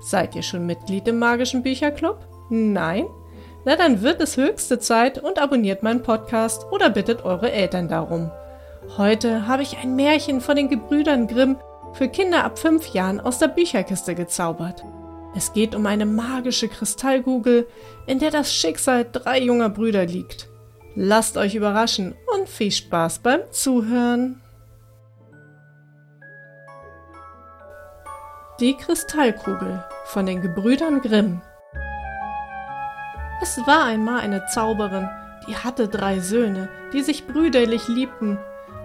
Seid ihr schon Mitglied im magischen Bücherclub? Nein? Na dann wird es höchste Zeit und abonniert meinen Podcast oder bittet eure Eltern darum. Heute habe ich ein Märchen von den Gebrüdern Grimm für Kinder ab fünf Jahren aus der Bücherkiste gezaubert. Es geht um eine magische Kristallkugel, in der das Schicksal drei junger Brüder liegt. Lasst euch überraschen und viel Spaß beim Zuhören. Die Kristallkugel von den Gebrüdern Grimm. Es war einmal eine Zauberin, die hatte drei Söhne, die sich brüderlich liebten,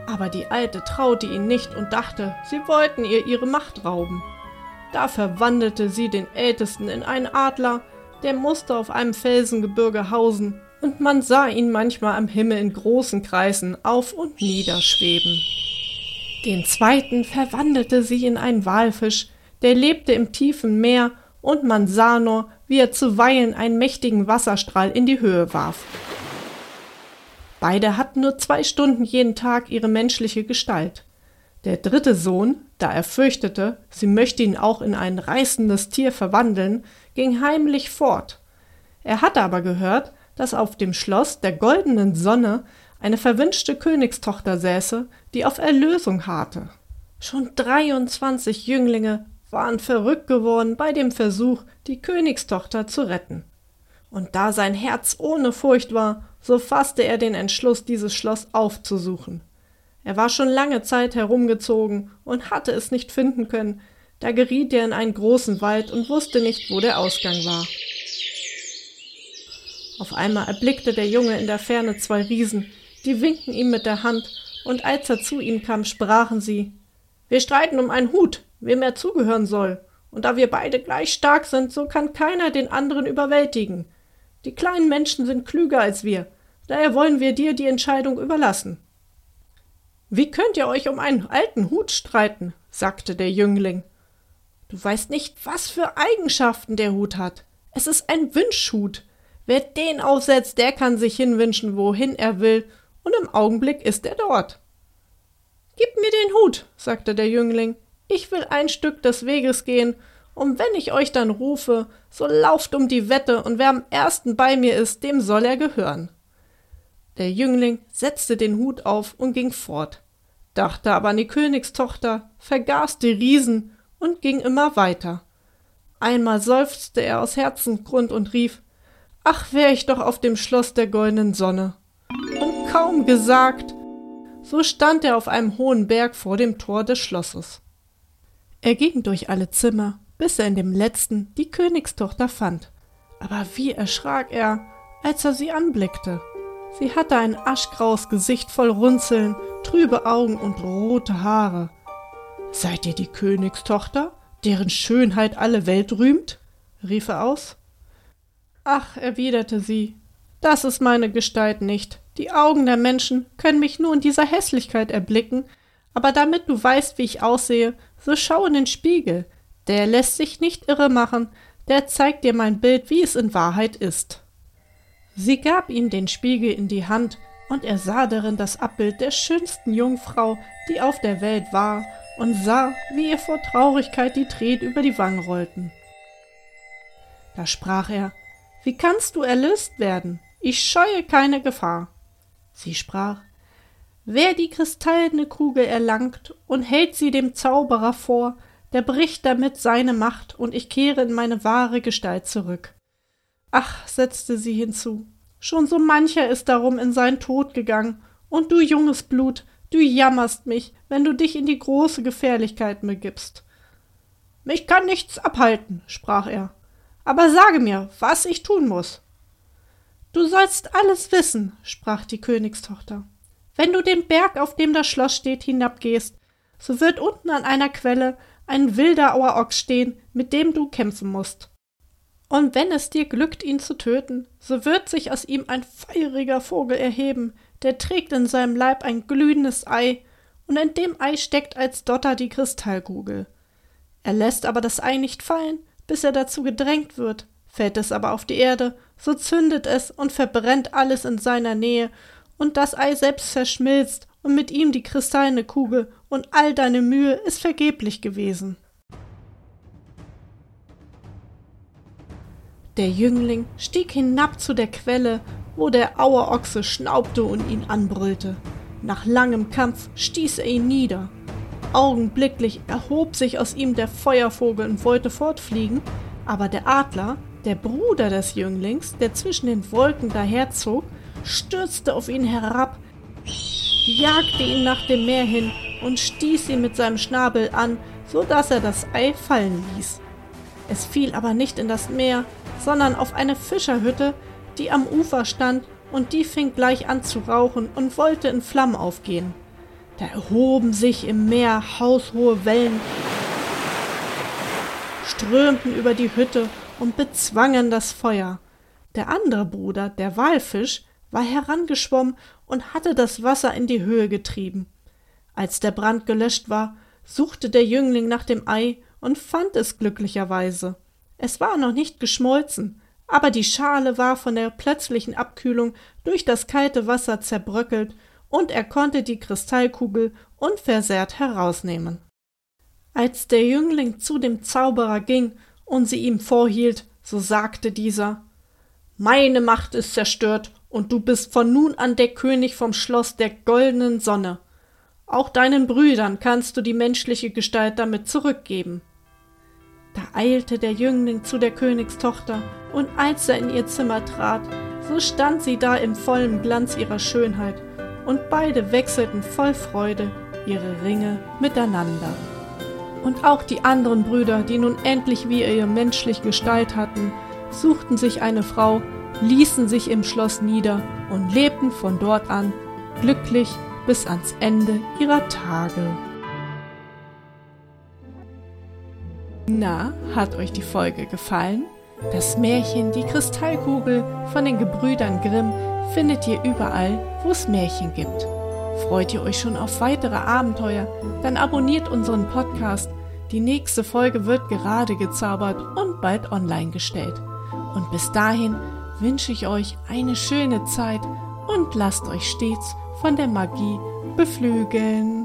aber die Alte traute ihnen nicht und dachte, sie wollten ihr ihre Macht rauben. Da verwandelte sie den Ältesten in einen Adler, der musste auf einem Felsengebirge hausen, und man sah ihn manchmal am Himmel in großen Kreisen auf und nieder schweben. Den zweiten verwandelte sie in einen Walfisch, der lebte im tiefen Meer, und man sah nur, wie er zuweilen einen mächtigen Wasserstrahl in die Höhe warf. Beide hatten nur zwei Stunden jeden Tag ihre menschliche Gestalt. Der dritte Sohn, da er fürchtete, sie möchte ihn auch in ein reißendes Tier verwandeln, ging heimlich fort. Er hatte aber gehört, dass auf dem Schloss der goldenen Sonne eine verwünschte Königstochter säße, die auf Erlösung harrte. Schon dreiundzwanzig Jünglinge waren verrückt geworden bei dem Versuch, die Königstochter zu retten. Und da sein Herz ohne Furcht war, so fasste er den Entschluss, dieses Schloss aufzusuchen. Er war schon lange Zeit herumgezogen und hatte es nicht finden können, da geriet er in einen großen Wald und wusste nicht, wo der Ausgang war. Auf einmal erblickte der Junge in der Ferne zwei Riesen, die winkten ihm mit der Hand, und als er zu ihnen kam, sprachen sie Wir streiten um einen Hut, wem er zugehören soll, und da wir beide gleich stark sind, so kann keiner den anderen überwältigen. Die kleinen Menschen sind klüger als wir, daher wollen wir dir die Entscheidung überlassen. Wie könnt ihr euch um einen alten Hut streiten? sagte der Jüngling. Du weißt nicht, was für Eigenschaften der Hut hat. Es ist ein Wünschhut. Wer den aufsetzt, der kann sich hinwünschen, wohin er will, und im Augenblick ist er dort. Gib mir den Hut, sagte der Jüngling. Ich will ein Stück des Weges gehen, und wenn ich euch dann rufe, so lauft um die Wette, und wer am ersten bei mir ist, dem soll er gehören. Der Jüngling setzte den Hut auf und ging fort dachte aber an die Königstochter, vergaß die Riesen und ging immer weiter. Einmal seufzte er aus Herzensgrund und rief Ach, wär ich doch auf dem Schloss der goldenen Sonne. Und kaum gesagt, so stand er auf einem hohen Berg vor dem Tor des Schlosses. Er ging durch alle Zimmer, bis er in dem letzten die Königstochter fand. Aber wie erschrak er, als er sie anblickte. Sie hatte ein aschgraues Gesicht voll Runzeln, trübe Augen und rote Haare. Seid ihr die Königstochter, deren Schönheit alle Welt rühmt? rief er aus. Ach, erwiderte sie, das ist meine Gestalt nicht. Die Augen der Menschen können mich nur in dieser Hässlichkeit erblicken, aber damit du weißt, wie ich aussehe, so schau in den Spiegel. Der lässt sich nicht irre machen, der zeigt dir mein Bild, wie es in Wahrheit ist. Sie gab ihm den Spiegel in die Hand, und er sah darin das Abbild der schönsten Jungfrau, die auf der Welt war, und sah, wie ihr vor Traurigkeit die Tränen über die Wangen rollten. Da sprach er Wie kannst du erlöst werden? Ich scheue keine Gefahr. Sie sprach Wer die kristallene Kugel erlangt und hält sie dem Zauberer vor, der bricht damit seine Macht, und ich kehre in meine wahre Gestalt zurück. Ach, setzte sie hinzu, schon so mancher ist darum in seinen Tod gegangen, und du junges Blut, du jammerst mich, wenn du dich in die große Gefährlichkeit begibst. Mich kann nichts abhalten, sprach er, aber sage mir, was ich tun muss. Du sollst alles wissen, sprach die Königstochter. Wenn du den Berg, auf dem das Schloss steht, hinabgehst, so wird unten an einer Quelle ein wilder Auerochs stehen, mit dem du kämpfen musst. Und wenn es dir glückt, ihn zu töten, so wird sich aus ihm ein feuriger Vogel erheben, der trägt in seinem Leib ein glühendes Ei, und in dem Ei steckt als Dotter die Kristallkugel. Er lässt aber das Ei nicht fallen, bis er dazu gedrängt wird. Fällt es aber auf die Erde, so zündet es und verbrennt alles in seiner Nähe, und das Ei selbst verschmilzt, und mit ihm die kristallene Kugel, und all deine Mühe ist vergeblich gewesen. Der Jüngling stieg hinab zu der Quelle, wo der Auerochse schnaubte und ihn anbrüllte. Nach langem Kampf stieß er ihn nieder. Augenblicklich erhob sich aus ihm der Feuervogel und wollte fortfliegen, aber der Adler, der Bruder des Jünglings, der zwischen den Wolken daherzog, stürzte auf ihn herab, jagte ihn nach dem Meer hin und stieß ihn mit seinem Schnabel an, so dass er das Ei fallen ließ. Es fiel aber nicht in das Meer, sondern auf eine Fischerhütte, die am Ufer stand, und die fing gleich an zu rauchen und wollte in Flammen aufgehen. Da erhoben sich im Meer haushohe Wellen, strömten über die Hütte und bezwangen das Feuer. Der andere Bruder, der Walfisch, war herangeschwommen und hatte das Wasser in die Höhe getrieben. Als der Brand gelöscht war, suchte der Jüngling nach dem Ei und fand es glücklicherweise. Es war noch nicht geschmolzen, aber die Schale war von der plötzlichen Abkühlung durch das kalte Wasser zerbröckelt und er konnte die Kristallkugel unversehrt herausnehmen. Als der Jüngling zu dem Zauberer ging und sie ihm vorhielt, so sagte dieser Meine Macht ist zerstört, und du bist von nun an der König vom Schloss der goldenen Sonne. Auch deinen Brüdern kannst du die menschliche Gestalt damit zurückgeben. Da eilte der Jüngling zu der Königstochter, und als er in ihr Zimmer trat, so stand sie da im vollen Glanz ihrer Schönheit, und beide wechselten voll Freude ihre Ringe miteinander. Und auch die anderen Brüder, die nun endlich wie ihr menschlich Gestalt hatten, suchten sich eine Frau, ließen sich im Schloss nieder und lebten von dort an glücklich bis ans Ende ihrer Tage. Na, hat euch die Folge gefallen? Das Märchen Die Kristallkugel von den Gebrüdern Grimm findet ihr überall, wo es Märchen gibt. Freut ihr euch schon auf weitere Abenteuer? Dann abonniert unseren Podcast. Die nächste Folge wird gerade gezaubert und bald online gestellt. Und bis dahin wünsche ich euch eine schöne Zeit und lasst euch stets von der Magie beflügeln.